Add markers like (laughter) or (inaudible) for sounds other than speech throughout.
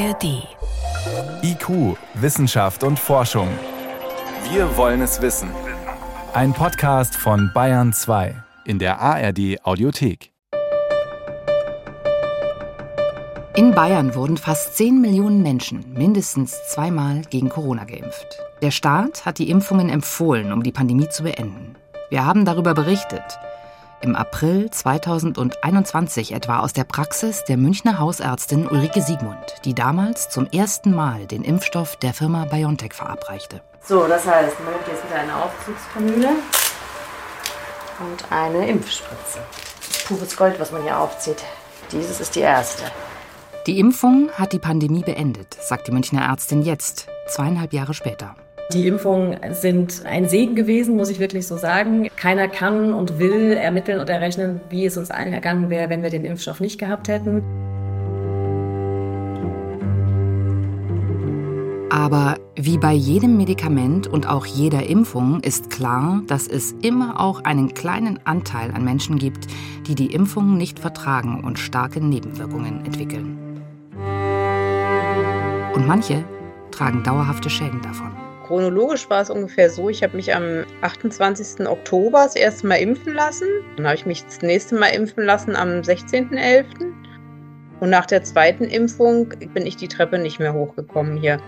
ARD. IQ, Wissenschaft und Forschung. Wir wollen es wissen. Ein Podcast von Bayern 2 in der ARD Audiothek. In Bayern wurden fast 10 Millionen Menschen mindestens zweimal gegen Corona geimpft. Der Staat hat die Impfungen empfohlen, um die Pandemie zu beenden. Wir haben darüber berichtet im April 2021 etwa aus der Praxis der Münchner Hausärztin Ulrike Siegmund, die damals zum ersten Mal den Impfstoff der Firma BioNTech verabreichte. So, das heißt, man nimmt jetzt wieder eine Aufzugskanüle und eine Impfspritze. Pures Gold, was man hier aufzieht. Dieses ist die erste. Die Impfung hat die Pandemie beendet, sagt die Münchner Ärztin jetzt, zweieinhalb Jahre später. Die Impfungen sind ein Segen gewesen, muss ich wirklich so sagen. Keiner kann und will ermitteln und errechnen, wie es uns allen ergangen wäre, wenn wir den Impfstoff nicht gehabt hätten. Aber wie bei jedem Medikament und auch jeder Impfung ist klar, dass es immer auch einen kleinen Anteil an Menschen gibt, die die Impfung nicht vertragen und starke Nebenwirkungen entwickeln. Und manche tragen dauerhafte Schäden davon. Chronologisch war es ungefähr so, ich habe mich am 28. Oktober das erste Mal impfen lassen. Dann habe ich mich das nächste Mal impfen lassen am 16.11. Und nach der zweiten Impfung bin ich die Treppe nicht mehr hochgekommen hier.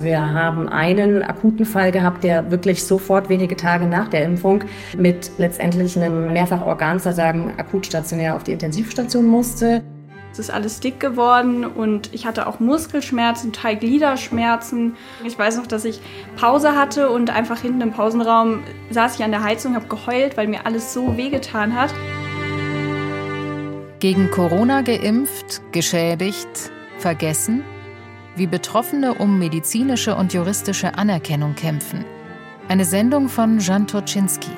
Wir haben einen akuten Fall gehabt, der wirklich sofort wenige Tage nach der Impfung mit letztendlich einem Mehrfachorganversagen akut stationär auf die Intensivstation musste. Es ist alles dick geworden und ich hatte auch Muskelschmerzen, Teilgliederschmerzen. Ich weiß noch, dass ich Pause hatte und einfach hinten im Pausenraum saß ich an der Heizung, habe geheult, weil mir alles so wehgetan hat. Gegen Corona geimpft, geschädigt, vergessen? Wie Betroffene um medizinische und juristische Anerkennung kämpfen. Eine Sendung von Jan Toczynski.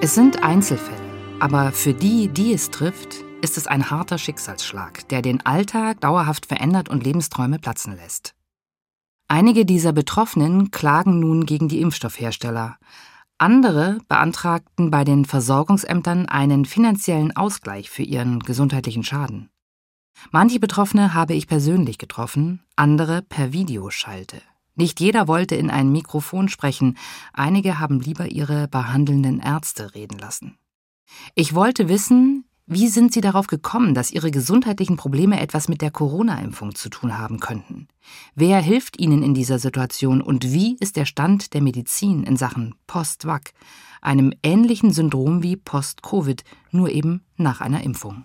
Es sind Einzelfälle. Aber für die, die es trifft, ist es ein harter Schicksalsschlag, der den Alltag dauerhaft verändert und Lebensträume platzen lässt. Einige dieser Betroffenen klagen nun gegen die Impfstoffhersteller. Andere beantragten bei den Versorgungsämtern einen finanziellen Ausgleich für ihren gesundheitlichen Schaden. Manche Betroffene habe ich persönlich getroffen, andere per Videoschalte. Nicht jeder wollte in ein Mikrofon sprechen, einige haben lieber ihre behandelnden Ärzte reden lassen. Ich wollte wissen, wie sind Sie darauf gekommen, dass Ihre gesundheitlichen Probleme etwas mit der Corona-Impfung zu tun haben könnten? Wer hilft Ihnen in dieser Situation und wie ist der Stand der Medizin in Sachen Post-Vac, einem ähnlichen Syndrom wie Post-Covid, nur eben nach einer Impfung?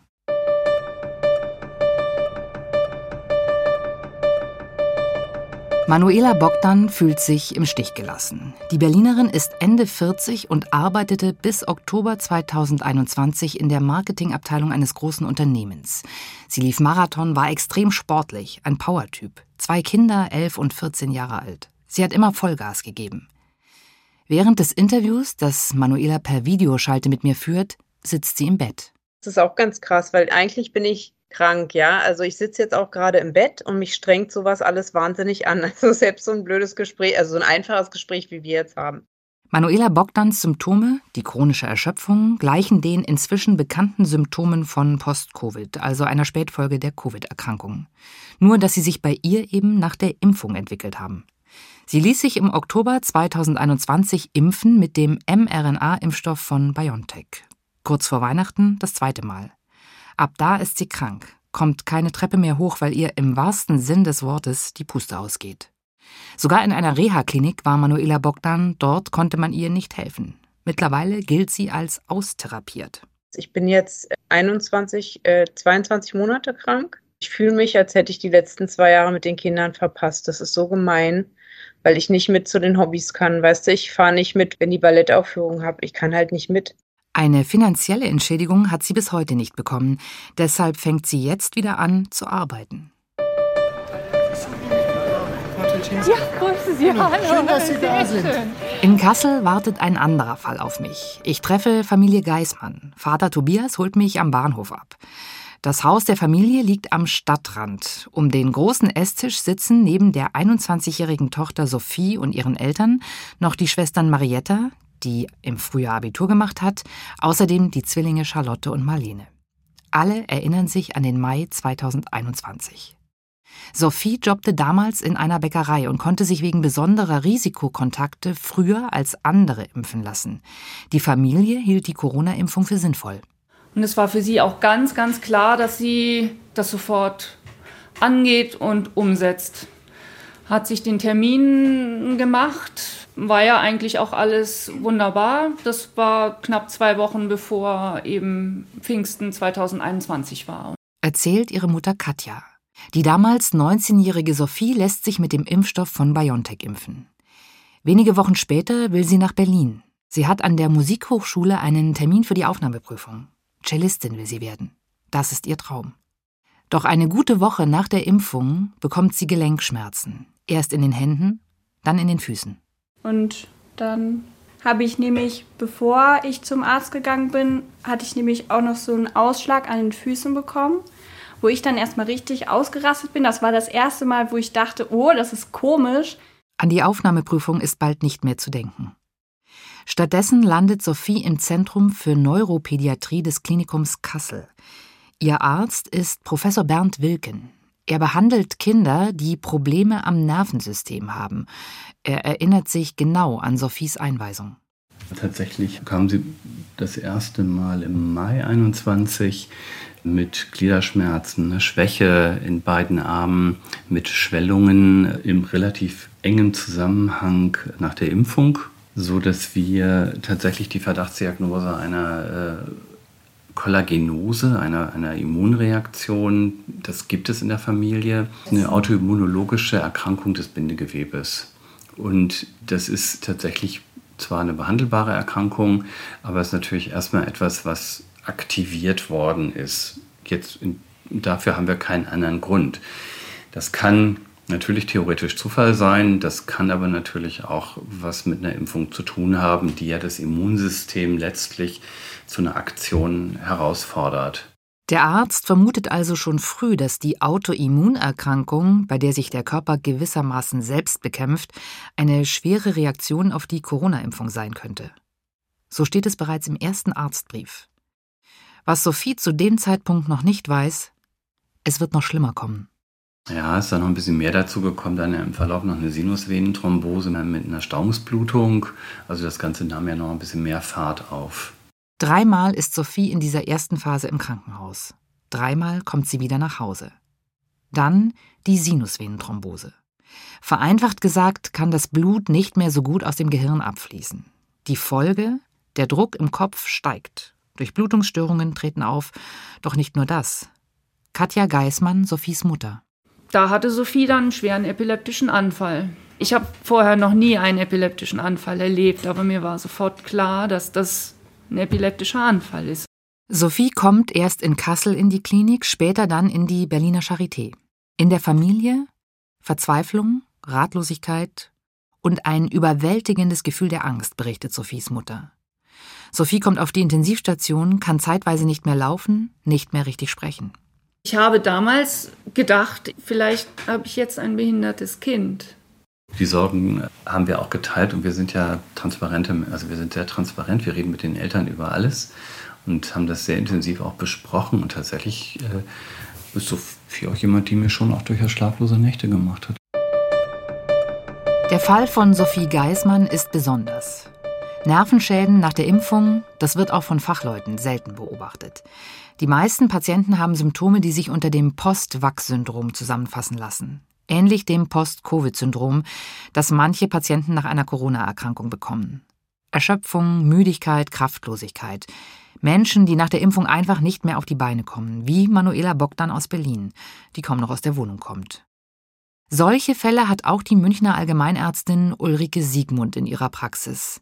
Manuela Bogdan fühlt sich im Stich gelassen. Die Berlinerin ist Ende 40 und arbeitete bis Oktober 2021 in der Marketingabteilung eines großen Unternehmens. Sie lief Marathon, war extrem sportlich, ein Powertyp. Zwei Kinder, elf und 14 Jahre alt. Sie hat immer Vollgas gegeben. Während des Interviews, das Manuela per Videoschalte mit mir führt, sitzt sie im Bett. Das ist auch ganz krass, weil eigentlich bin ich krank, ja. Also ich sitze jetzt auch gerade im Bett und mich strengt sowas alles wahnsinnig an. (laughs) Also selbst so ein blödes Gespräch, also so ein einfaches Gespräch, wie wir jetzt haben. Manuela Bogdans Symptome, die chronische Erschöpfung, gleichen den inzwischen bekannten Symptomen von Post-Covid, also einer Spätfolge der Covid-Erkrankung. Nur, dass sie sich bei ihr eben nach der Impfung entwickelt haben. Sie ließ sich im Oktober 2021 impfen mit dem mRNA-Impfstoff von BioNTech. Kurz vor Weihnachten das zweite Mal. Ab da ist sie krank, kommt keine Treppe mehr hoch, weil ihr im wahrsten Sinn des Wortes die Puste ausgeht. Sogar in einer Reha-Klinik war Manuela Bogdan, dort konnte man ihr nicht helfen. Mittlerweile gilt sie als austherapiert. Ich bin jetzt 21, äh, 22 Monate krank. Ich fühle mich, als hätte ich die letzten zwei Jahre mit den Kindern verpasst. Das ist so gemein, weil ich nicht mit zu den Hobbys kann. Weißt du, ich fahre nicht mit, wenn die Ballettaufführung habe. Ich kann halt nicht mit. Eine finanzielle Entschädigung hat sie bis heute nicht bekommen. Deshalb fängt sie jetzt wieder an zu arbeiten. Ja, grüße Sie. Hallo. Schön, dass Sie da sind. In Kassel wartet ein anderer Fall auf mich. Ich treffe Familie Geismann. Vater Tobias holt mich am Bahnhof ab. Das Haus der Familie liegt am Stadtrand. Um den großen Esstisch sitzen neben der 21-jährigen Tochter Sophie und ihren Eltern noch die Schwestern Marietta, die im Frühjahr Abitur gemacht hat, außerdem die Zwillinge Charlotte und Marlene. Alle erinnern sich an den Mai 2021. Sophie jobbte damals in einer Bäckerei und konnte sich wegen besonderer Risikokontakte früher als andere impfen lassen. Die Familie hielt die Corona-Impfung für sinnvoll. Und es war für sie auch ganz, ganz klar, dass sie das sofort angeht und umsetzt. Hat sich den Termin gemacht, war ja eigentlich auch alles wunderbar. Das war knapp zwei Wochen bevor eben Pfingsten 2021 war. Erzählt ihre Mutter Katja. Die damals 19-jährige Sophie lässt sich mit dem Impfstoff von BioNTech impfen. Wenige Wochen später will sie nach Berlin. Sie hat an der Musikhochschule einen Termin für die Aufnahmeprüfung. Cellistin will sie werden. Das ist ihr Traum. Doch eine gute Woche nach der Impfung bekommt sie Gelenkschmerzen. Erst in den Händen, dann in den Füßen. Und dann habe ich nämlich, bevor ich zum Arzt gegangen bin, hatte ich nämlich auch noch so einen Ausschlag an den Füßen bekommen wo ich dann erstmal richtig ausgerastet bin. Das war das erste Mal, wo ich dachte, oh, das ist komisch. An die Aufnahmeprüfung ist bald nicht mehr zu denken. Stattdessen landet Sophie im Zentrum für Neuropädiatrie des Klinikums Kassel. Ihr Arzt ist Professor Bernd Wilken. Er behandelt Kinder, die Probleme am Nervensystem haben. Er erinnert sich genau an Sophies Einweisung. Tatsächlich kam sie das erste Mal im Mai 21 mit Gliederschmerzen, ne, Schwäche in beiden Armen, mit Schwellungen im relativ engen Zusammenhang nach der Impfung, so dass wir tatsächlich die Verdachtsdiagnose einer äh, Kollagenose, einer, einer Immunreaktion, das gibt es in der Familie, eine autoimmunologische Erkrankung des Bindegewebes. Und das ist tatsächlich zwar eine behandelbare Erkrankung, aber es ist natürlich erstmal etwas, was aktiviert worden ist. Jetzt dafür haben wir keinen anderen Grund. Das kann natürlich theoretisch Zufall sein, das kann aber natürlich auch was mit einer Impfung zu tun haben, die ja das Immunsystem letztlich zu einer Aktion herausfordert. Der Arzt vermutet also schon früh, dass die Autoimmunerkrankung, bei der sich der Körper gewissermaßen selbst bekämpft, eine schwere Reaktion auf die Corona-Impfung sein könnte. So steht es bereits im ersten Arztbrief. Was Sophie zu dem Zeitpunkt noch nicht weiß, es wird noch schlimmer kommen. Ja, ist dann noch ein bisschen mehr dazu gekommen, dann im Verlauf noch eine Sinusvenenthrombose mit einer Stauungsblutung. Also das Ganze nahm ja noch ein bisschen mehr Fahrt auf. Dreimal ist Sophie in dieser ersten Phase im Krankenhaus. Dreimal kommt sie wieder nach Hause. Dann die Sinusvenenthrombose. Vereinfacht gesagt kann das Blut nicht mehr so gut aus dem Gehirn abfließen. Die Folge, der Druck im Kopf steigt Durchblutungsstörungen treten auf. Doch nicht nur das. Katja Geismann, Sophies Mutter. Da hatte Sophie dann einen schweren epileptischen Anfall. Ich habe vorher noch nie einen epileptischen Anfall erlebt, aber mir war sofort klar, dass das ein epileptischer Anfall ist. Sophie kommt erst in Kassel in die Klinik, später dann in die Berliner Charité. In der Familie Verzweiflung, Ratlosigkeit und ein überwältigendes Gefühl der Angst, berichtet Sophies Mutter. Sophie kommt auf die Intensivstation, kann zeitweise nicht mehr laufen, nicht mehr richtig sprechen. Ich habe damals gedacht, vielleicht habe ich jetzt ein behindertes Kind. Die Sorgen haben wir auch geteilt und wir sind ja transparente, also wir sind sehr transparent, wir reden mit den Eltern über alles und haben das sehr intensiv auch besprochen und tatsächlich äh, ist Sophie auch jemand, die mir schon auch durchaus schlaflose Nächte gemacht hat. Der Fall von Sophie Geismann ist besonders. Nervenschäden nach der Impfung, das wird auch von Fachleuten selten beobachtet. Die meisten Patienten haben Symptome, die sich unter dem Post-Vax-Syndrom zusammenfassen lassen. Ähnlich dem Post-Covid-Syndrom, das manche Patienten nach einer Corona-Erkrankung bekommen. Erschöpfung, Müdigkeit, Kraftlosigkeit. Menschen, die nach der Impfung einfach nicht mehr auf die Beine kommen, wie Manuela Bogdan aus Berlin, die kaum noch aus der Wohnung kommt. Solche Fälle hat auch die Münchner Allgemeinärztin Ulrike Siegmund in ihrer Praxis.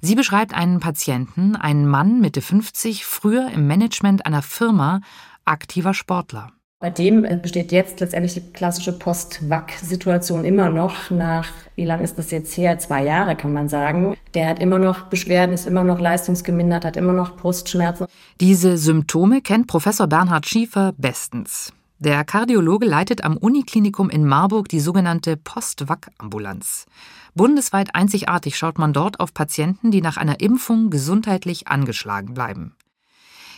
Sie beschreibt einen Patienten, einen Mann Mitte 50, früher im Management einer Firma, aktiver Sportler. Bei dem besteht jetzt letztendlich die klassische Post-Wack-Situation immer noch nach, wie lange ist das jetzt her? Zwei Jahre kann man sagen. Der hat immer noch Beschwerden, ist immer noch leistungsgemindert, hat immer noch Brustschmerzen. Diese Symptome kennt Professor Bernhard Schiefer bestens. Der Kardiologe leitet am Uniklinikum in Marburg die sogenannte Post-Wack-Ambulanz. Bundesweit einzigartig schaut man dort auf Patienten, die nach einer Impfung gesundheitlich angeschlagen bleiben.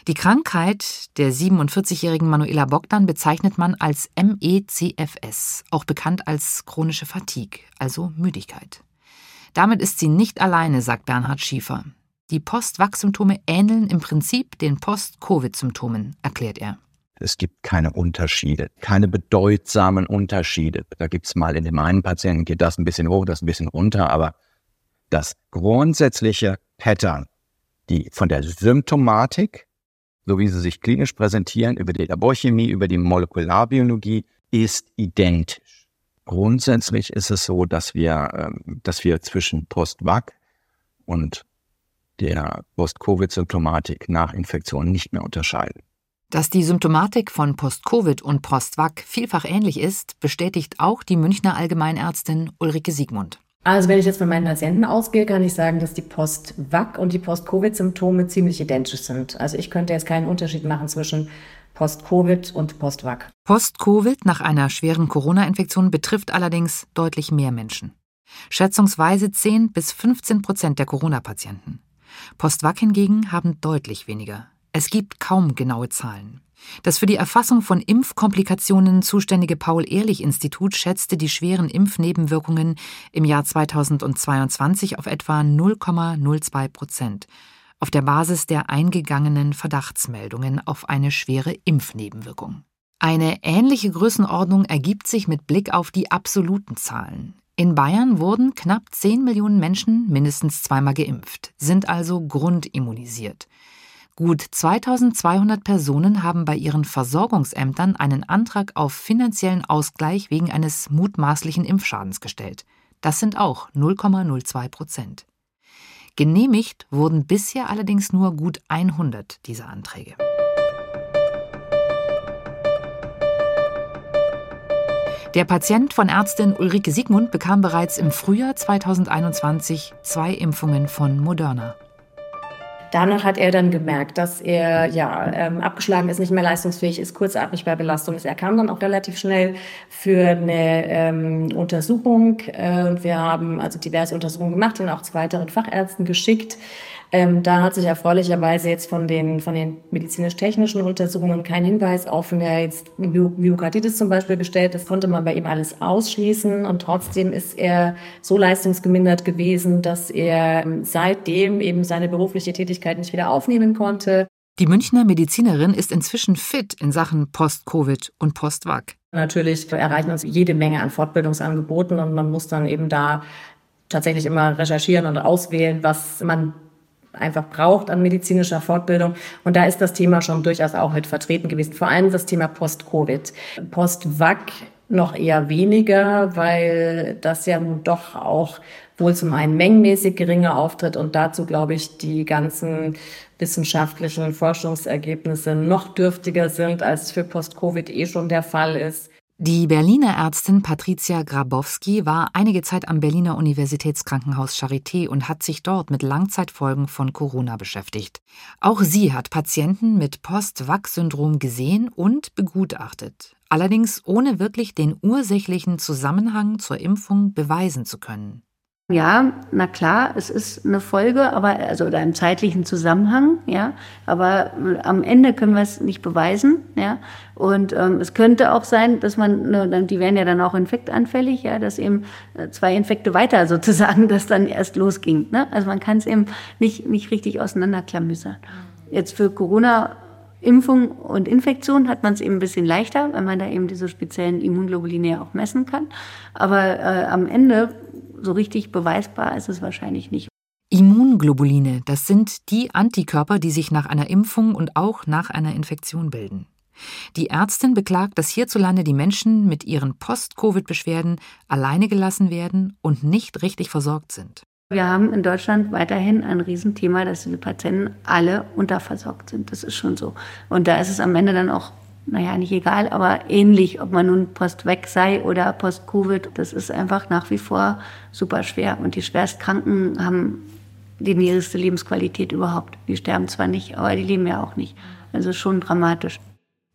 Die Krankheit der 47-jährigen Manuela Bogdan bezeichnet man als MECFS, auch bekannt als chronische Fatigue, also Müdigkeit. Damit ist sie nicht alleine, sagt Bernhard Schiefer. Die Post-Wach-Symptome ähneln im Prinzip den Post-Covid-Symptomen, erklärt er. Es gibt keine Unterschiede, keine bedeutsamen Unterschiede. Da gibt es mal in dem einen Patienten geht das ein bisschen hoch, das ein bisschen runter, aber das grundsätzliche Pattern, die von der Symptomatik so wie sie sich klinisch präsentieren, über die Laborchemie, über die Molekularbiologie, ist identisch. Grundsätzlich ist es so, dass wir, ähm, dass wir zwischen Post-Vac und der Post-Covid-Symptomatik nach Infektion nicht mehr unterscheiden. Dass die Symptomatik von Post-Covid und Post-Vac vielfach ähnlich ist, bestätigt auch die Münchner Allgemeinärztin Ulrike Siegmund. Also wenn ich jetzt von meinen Patienten ausgehe, kann ich sagen, dass die Post-Vac und die Post-Covid-Symptome ziemlich identisch sind. Also ich könnte jetzt keinen Unterschied machen zwischen Post-Covid und Post-Vac. Post-Covid nach einer schweren Corona-Infektion betrifft allerdings deutlich mehr Menschen. Schätzungsweise 10 bis 15 Prozent der Corona-Patienten. Post-Vac hingegen haben deutlich weniger. Es gibt kaum genaue Zahlen. Das für die Erfassung von Impfkomplikationen zuständige Paul-Ehrlich-Institut schätzte die schweren Impfnebenwirkungen im Jahr 2022 auf etwa 0,02 Prozent, auf der Basis der eingegangenen Verdachtsmeldungen auf eine schwere Impfnebenwirkung. Eine ähnliche Größenordnung ergibt sich mit Blick auf die absoluten Zahlen. In Bayern wurden knapp 10 Millionen Menschen mindestens zweimal geimpft, sind also grundimmunisiert. Gut 2200 Personen haben bei ihren Versorgungsämtern einen Antrag auf finanziellen Ausgleich wegen eines mutmaßlichen Impfschadens gestellt. Das sind auch 0,02 Prozent. Genehmigt wurden bisher allerdings nur gut 100 dieser Anträge. Der Patient von Ärztin Ulrike Siegmund bekam bereits im Frühjahr 2021 zwei Impfungen von Moderna. Danach hat er dann gemerkt, dass er ja ähm, abgeschlagen ist, nicht mehr leistungsfähig ist, kurzatmig bei Belastung ist. Er kam dann auch relativ schnell für eine ähm, Untersuchung. Äh, wir haben also diverse Untersuchungen gemacht, ihn auch zu weiteren Fachärzten geschickt. Ähm, da hat sich erfreulicherweise jetzt von den, von den medizinisch-technischen Untersuchungen kein Hinweis auf eine jetzt Myokarditis zum Beispiel gestellt. Das konnte man bei ihm alles ausschließen und trotzdem ist er so leistungsgemindert gewesen, dass er ähm, seitdem eben seine berufliche Tätigkeit nicht wieder aufnehmen konnte. Die Münchner Medizinerin ist inzwischen fit in Sachen Post-Covid und Post-Vac. Natürlich erreichen uns jede Menge an Fortbildungsangeboten und man muss dann eben da tatsächlich immer recherchieren und auswählen, was man einfach braucht an medizinischer Fortbildung. Und da ist das Thema schon durchaus auch mit vertreten gewesen. Vor allem das Thema Post-Covid. Post-Vac noch eher weniger, weil das ja nun doch auch wohl zum einen mengenmäßig geringer auftritt und dazu, glaube ich, die ganzen wissenschaftlichen Forschungsergebnisse noch dürftiger sind, als für Post-Covid eh schon der Fall ist. Die Berliner Ärztin Patricia Grabowski war einige Zeit am Berliner Universitätskrankenhaus Charité und hat sich dort mit Langzeitfolgen von Corona beschäftigt. Auch sie hat Patienten mit Post-Vac-Syndrom gesehen und begutachtet, allerdings ohne wirklich den ursächlichen Zusammenhang zur Impfung beweisen zu können. Ja, na klar, es ist eine Folge, aber also oder im zeitlichen Zusammenhang, ja. Aber äh, am Ende können wir es nicht beweisen, ja. Und ähm, es könnte auch sein, dass man, ne, die werden ja dann auch infektanfällig, ja, dass eben äh, zwei Infekte weiter (laughs) sozusagen, das dann erst losging. Ne? Also man kann es eben nicht nicht richtig auseinanderklamüsern. Jetzt für Corona Impfung und Infektion hat man es eben ein bisschen leichter, weil man da eben diese speziellen Immunglobuline auch messen kann. Aber äh, am Ende so richtig beweisbar ist es wahrscheinlich nicht. Immunglobuline, das sind die Antikörper, die sich nach einer Impfung und auch nach einer Infektion bilden. Die Ärztin beklagt, dass hierzulande die Menschen mit ihren Post-Covid-Beschwerden alleine gelassen werden und nicht richtig versorgt sind. Wir haben in Deutschland weiterhin ein Riesenthema, dass diese Patienten alle unterversorgt sind. Das ist schon so. Und da ist es am Ende dann auch naja, nicht egal, aber ähnlich, ob man nun post-weg sei oder post-Covid. Das ist einfach nach wie vor super schwer. Und die Schwerstkranken haben die niedrigste Lebensqualität überhaupt. Die sterben zwar nicht, aber die leben ja auch nicht. Also schon dramatisch.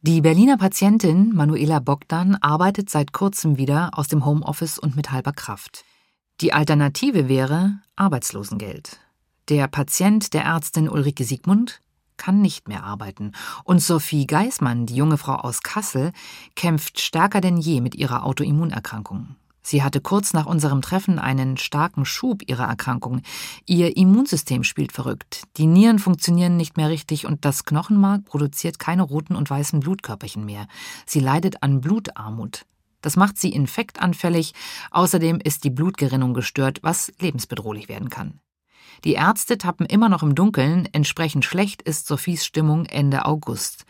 Die Berliner Patientin Manuela Bogdan arbeitet seit kurzem wieder aus dem Homeoffice und mit halber Kraft. Die Alternative wäre Arbeitslosengeld. Der Patient der Ärztin Ulrike Siegmund kann nicht mehr arbeiten. Und Sophie Geismann, die junge Frau aus Kassel, kämpft stärker denn je mit ihrer Autoimmunerkrankung. Sie hatte kurz nach unserem Treffen einen starken Schub ihrer Erkrankung. Ihr Immunsystem spielt verrückt. Die Nieren funktionieren nicht mehr richtig und das Knochenmark produziert keine roten und weißen Blutkörperchen mehr. Sie leidet an Blutarmut. Das macht sie infektanfällig. Außerdem ist die Blutgerinnung gestört, was lebensbedrohlich werden kann. Die Ärzte tappen immer noch im Dunkeln, entsprechend schlecht ist Sophies Stimmung Ende August.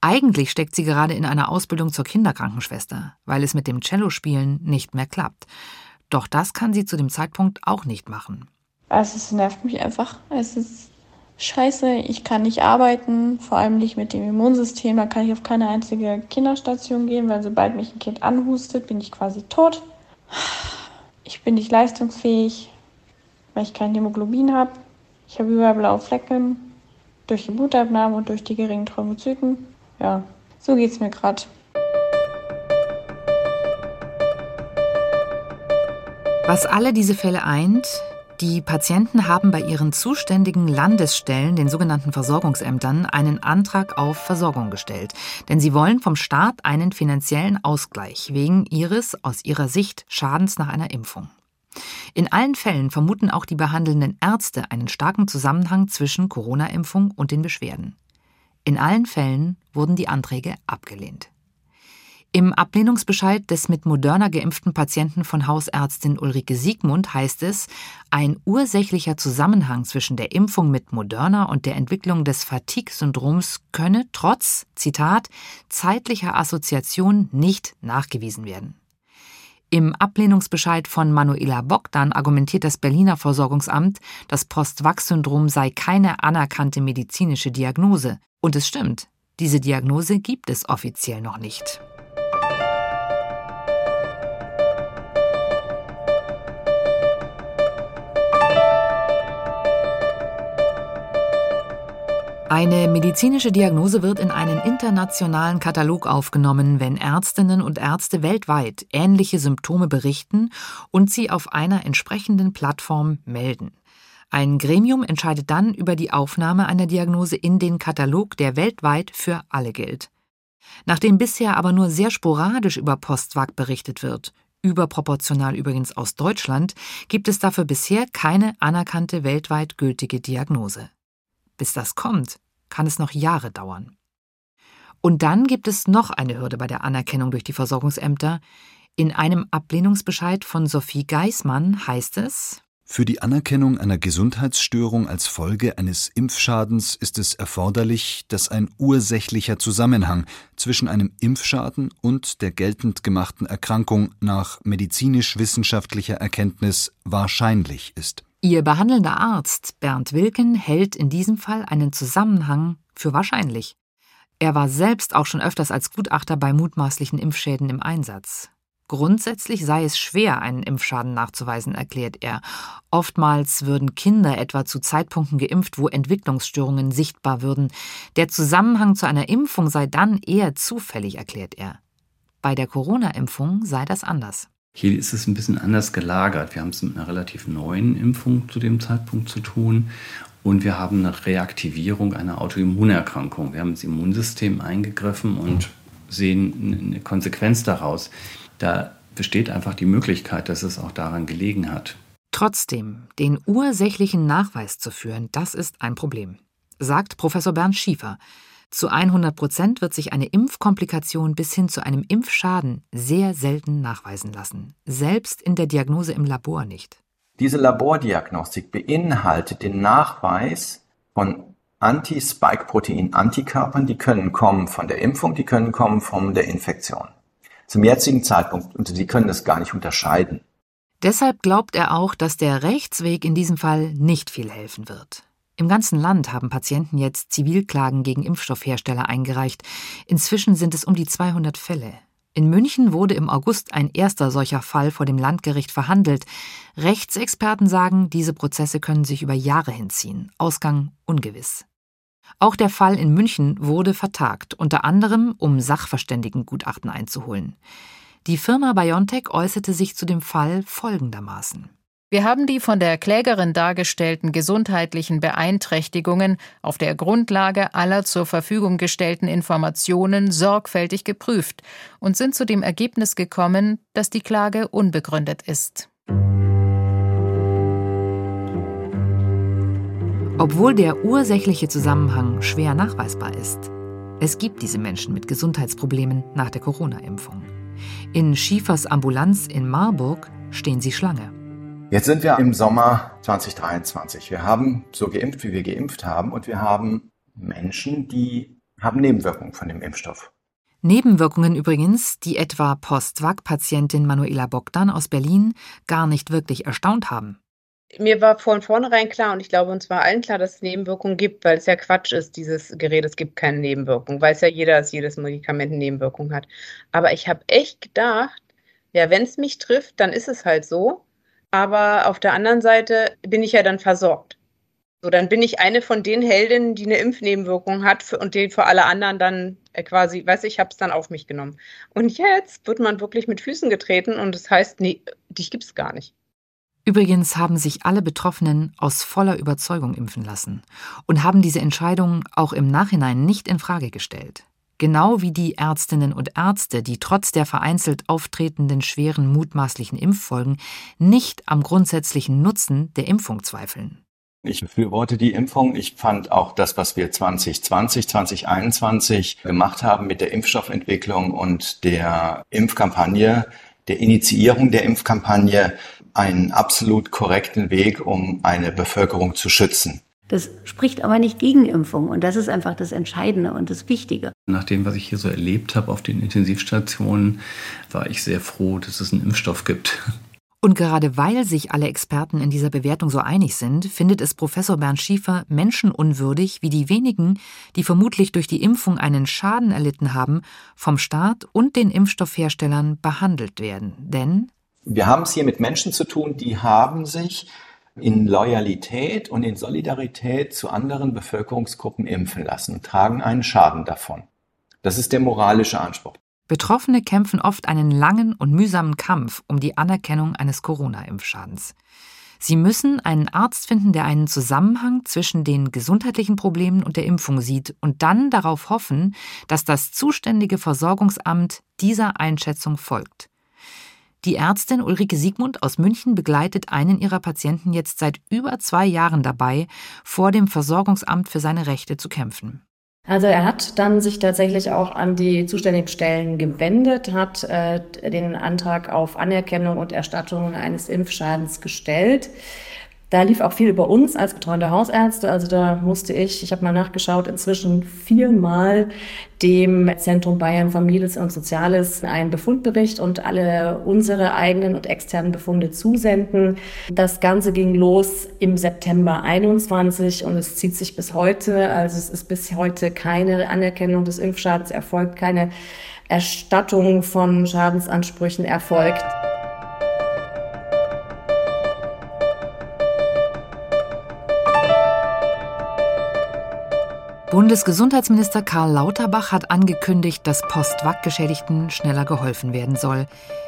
Eigentlich steckt sie gerade in einer Ausbildung zur Kinderkrankenschwester, weil es mit dem Cellospielen nicht mehr klappt. Doch das kann sie zu dem Zeitpunkt auch nicht machen. Also es nervt mich einfach. Es ist scheiße, ich kann nicht arbeiten, vor allem nicht mit dem Immunsystem. Da kann ich auf keine einzige Kinderstation gehen, weil sobald mich ein Kind anhustet, bin ich quasi tot. Ich bin nicht leistungsfähig, weil ich kein Hämoglobin habe. Ich habe überall blaue Flecken durch die Blutabnahme und durch die geringen Thrombozyten ja, so geht's mir gerade. Was alle diese Fälle eint, die Patienten haben bei ihren zuständigen Landesstellen, den sogenannten Versorgungsämtern, einen Antrag auf Versorgung gestellt. Denn sie wollen vom Staat einen finanziellen Ausgleich wegen ihres, aus ihrer Sicht, Schadens nach einer Impfung. In allen Fällen vermuten auch die behandelnden Ärzte einen starken Zusammenhang zwischen Corona-Impfung und den Beschwerden. In allen Fällen wurden die Anträge abgelehnt. Im Ablehnungsbescheid des mit Moderna geimpften Patienten von Hausärztin Ulrike Siegmund heißt es, ein ursächlicher Zusammenhang zwischen der Impfung mit Moderna und der Entwicklung des Fatigue-Syndroms könne trotz, Zitat, zeitlicher Assoziation nicht nachgewiesen werden. Im Ablehnungsbescheid von Manuela Bogdan argumentiert das Berliner Versorgungsamt, das Post-Wachs-Syndrom sei keine anerkannte medizinische Diagnose. Und es stimmt, diese Diagnose gibt es offiziell noch nicht. Eine medizinische Diagnose wird in einen internationalen Katalog aufgenommen, wenn Ärztinnen und Ärzte weltweit ähnliche Symptome berichten und sie auf einer entsprechenden Plattform melden. Ein Gremium entscheidet dann über die Aufnahme einer Diagnose in den Katalog, der weltweit für alle gilt. Nachdem bisher aber nur sehr sporadisch über Postwag berichtet wird, überproportional übrigens aus Deutschland, gibt es dafür bisher keine anerkannte weltweit gültige Diagnose. Bis das kommt, kann es noch Jahre dauern. Und dann gibt es noch eine Hürde bei der Anerkennung durch die Versorgungsämter. In einem Ablehnungsbescheid von Sophie Geismann heißt es für die Anerkennung einer Gesundheitsstörung als Folge eines Impfschadens ist es erforderlich, dass ein ursächlicher Zusammenhang zwischen einem Impfschaden und der geltend gemachten Erkrankung nach medizinisch-wissenschaftlicher Erkenntnis wahrscheinlich ist. Ihr behandelnder Arzt Bernd Wilken hält in diesem Fall einen Zusammenhang für wahrscheinlich. Er war selbst auch schon öfters als Gutachter bei mutmaßlichen Impfschäden im Einsatz. Grundsätzlich sei es schwer, einen Impfschaden nachzuweisen, erklärt er. Oftmals würden Kinder etwa zu Zeitpunkten geimpft, wo Entwicklungsstörungen sichtbar würden. Der Zusammenhang zu einer Impfung sei dann eher zufällig, erklärt er. Bei der Corona-Impfung sei das anders. Hier ist es ein bisschen anders gelagert. Wir haben es mit einer relativ neuen Impfung zu dem Zeitpunkt zu tun. Und wir haben eine Reaktivierung einer Autoimmunerkrankung. Wir haben ins Immunsystem eingegriffen und sehen eine Konsequenz daraus da besteht einfach die Möglichkeit, dass es auch daran gelegen hat. Trotzdem, den ursächlichen Nachweis zu führen, das ist ein Problem, sagt Professor Bernd Schiefer. Zu 100 Prozent wird sich eine Impfkomplikation bis hin zu einem Impfschaden sehr selten nachweisen lassen, selbst in der Diagnose im Labor nicht. Diese Labordiagnostik beinhaltet den Nachweis von Anti-Spike-Protein-Antikörpern, die können kommen von der Impfung, die können kommen von der Infektion zum jetzigen Zeitpunkt, und Sie können das gar nicht unterscheiden. Deshalb glaubt er auch, dass der Rechtsweg in diesem Fall nicht viel helfen wird. Im ganzen Land haben Patienten jetzt Zivilklagen gegen Impfstoffhersteller eingereicht. Inzwischen sind es um die 200 Fälle. In München wurde im August ein erster solcher Fall vor dem Landgericht verhandelt. Rechtsexperten sagen, diese Prozesse können sich über Jahre hinziehen. Ausgang ungewiss. Auch der Fall in München wurde vertagt, unter anderem um Sachverständigengutachten einzuholen. Die Firma BioNTech äußerte sich zu dem Fall folgendermaßen. Wir haben die von der Klägerin dargestellten gesundheitlichen Beeinträchtigungen auf der Grundlage aller zur Verfügung gestellten Informationen sorgfältig geprüft und sind zu dem Ergebnis gekommen, dass die Klage unbegründet ist. Obwohl der ursächliche Zusammenhang schwer nachweisbar ist, es gibt diese Menschen mit Gesundheitsproblemen nach der Corona-Impfung. In Schiefers Ambulanz in Marburg stehen sie Schlange. Jetzt sind wir im Sommer 2023. Wir haben so geimpft, wie wir geimpft haben, und wir haben Menschen, die haben Nebenwirkungen von dem Impfstoff. Nebenwirkungen übrigens, die etwa Post-Vac-Patientin Manuela Bogdan aus Berlin gar nicht wirklich erstaunt haben. Mir war von vornherein klar und ich glaube uns war allen klar, dass es Nebenwirkungen gibt, weil es ja Quatsch ist, dieses Gerät, es gibt keine Nebenwirkungen. Weiß ja jeder, dass jedes Medikament eine Nebenwirkung hat. Aber ich habe echt gedacht, ja, wenn es mich trifft, dann ist es halt so. Aber auf der anderen Seite bin ich ja dann versorgt. So, dann bin ich eine von den Heldinnen, die eine Impfnebenwirkung hat für, und die für alle anderen dann äh, quasi, weiß ich, habe es dann auf mich genommen. Und jetzt wird man wirklich mit Füßen getreten und das heißt, nee, dich gibt es gar nicht. Übrigens haben sich alle Betroffenen aus voller Überzeugung impfen lassen und haben diese Entscheidung auch im Nachhinein nicht in Frage gestellt genau wie die Ärztinnen und Ärzte, die trotz der vereinzelt auftretenden schweren mutmaßlichen Impffolgen nicht am grundsätzlichen Nutzen der Impfung zweifeln. Ich befürworte die Impfung. Ich fand auch das, was wir 2020, 2021 gemacht haben mit der Impfstoffentwicklung und der Impfkampagne, der Initiierung der Impfkampagne, einen absolut korrekten Weg, um eine Bevölkerung zu schützen. Das spricht aber nicht gegen Impfung und das ist einfach das Entscheidende und das Wichtige. Nach dem, was ich hier so erlebt habe auf den Intensivstationen, war ich sehr froh, dass es einen Impfstoff gibt. Und gerade weil sich alle Experten in dieser Bewertung so einig sind, findet es Professor Bernd Schiefer menschenunwürdig, wie die wenigen, die vermutlich durch die Impfung einen Schaden erlitten haben, vom Staat und den Impfstoffherstellern behandelt werden. Denn wir haben es hier mit Menschen zu tun, die haben sich in Loyalität und in Solidarität zu anderen Bevölkerungsgruppen impfen lassen und tragen einen Schaden davon. Das ist der moralische Anspruch. Betroffene kämpfen oft einen langen und mühsamen Kampf um die Anerkennung eines Corona-Impfschadens. Sie müssen einen Arzt finden, der einen Zusammenhang zwischen den gesundheitlichen Problemen und der Impfung sieht und dann darauf hoffen, dass das zuständige Versorgungsamt dieser Einschätzung folgt. Die Ärztin Ulrike Siegmund aus München begleitet einen ihrer Patienten jetzt seit über zwei Jahren dabei, vor dem Versorgungsamt für seine Rechte zu kämpfen. Also er hat dann sich tatsächlich auch an die zuständigen Stellen gewendet, hat äh, den Antrag auf Anerkennung und Erstattung eines Impfschadens gestellt. Da lief auch viel über uns als betreuende Hausärzte. Also da musste ich, ich habe mal nachgeschaut, inzwischen viermal dem Zentrum Bayern Familie und Soziales einen Befundbericht und alle unsere eigenen und externen Befunde zusenden. Das Ganze ging los im September 21 und es zieht sich bis heute. Also es ist bis heute keine Anerkennung des Impfschadens erfolgt, keine Erstattung von Schadensansprüchen erfolgt. Bundesgesundheitsminister Karl Lauterbach hat angekündigt, dass Post-Vac-Geschädigten schneller geholfen werden soll.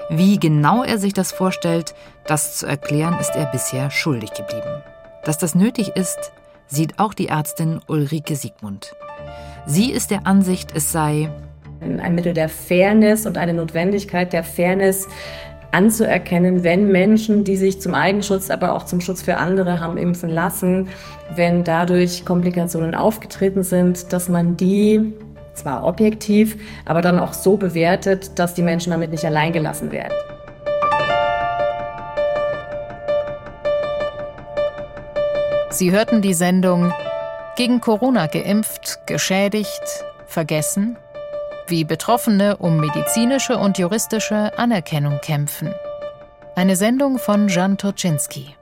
Wie genau er sich das vorstellt, das zu erklären, ist er bisher schuldig geblieben. Dass das nötig ist, sieht auch die Ärztin Ulrike Siegmund. Sie ist der Ansicht, es sei ein Mittel der Fairness und eine Notwendigkeit der Fairness, anzuerkennen, wenn Menschen, die sich zum Eigenschutz, aber auch zum Schutz für andere haben impfen lassen, wenn dadurch Komplikationen aufgetreten sind, dass man die zwar objektiv, aber dann auch so bewertet, dass die Menschen damit nicht alleingelassen werden. Sie hörten die Sendung Gegen Corona geimpft, geschädigt, vergessen wie Betroffene um medizinische und juristische Anerkennung kämpfen. Eine Sendung von Jan Toczynski.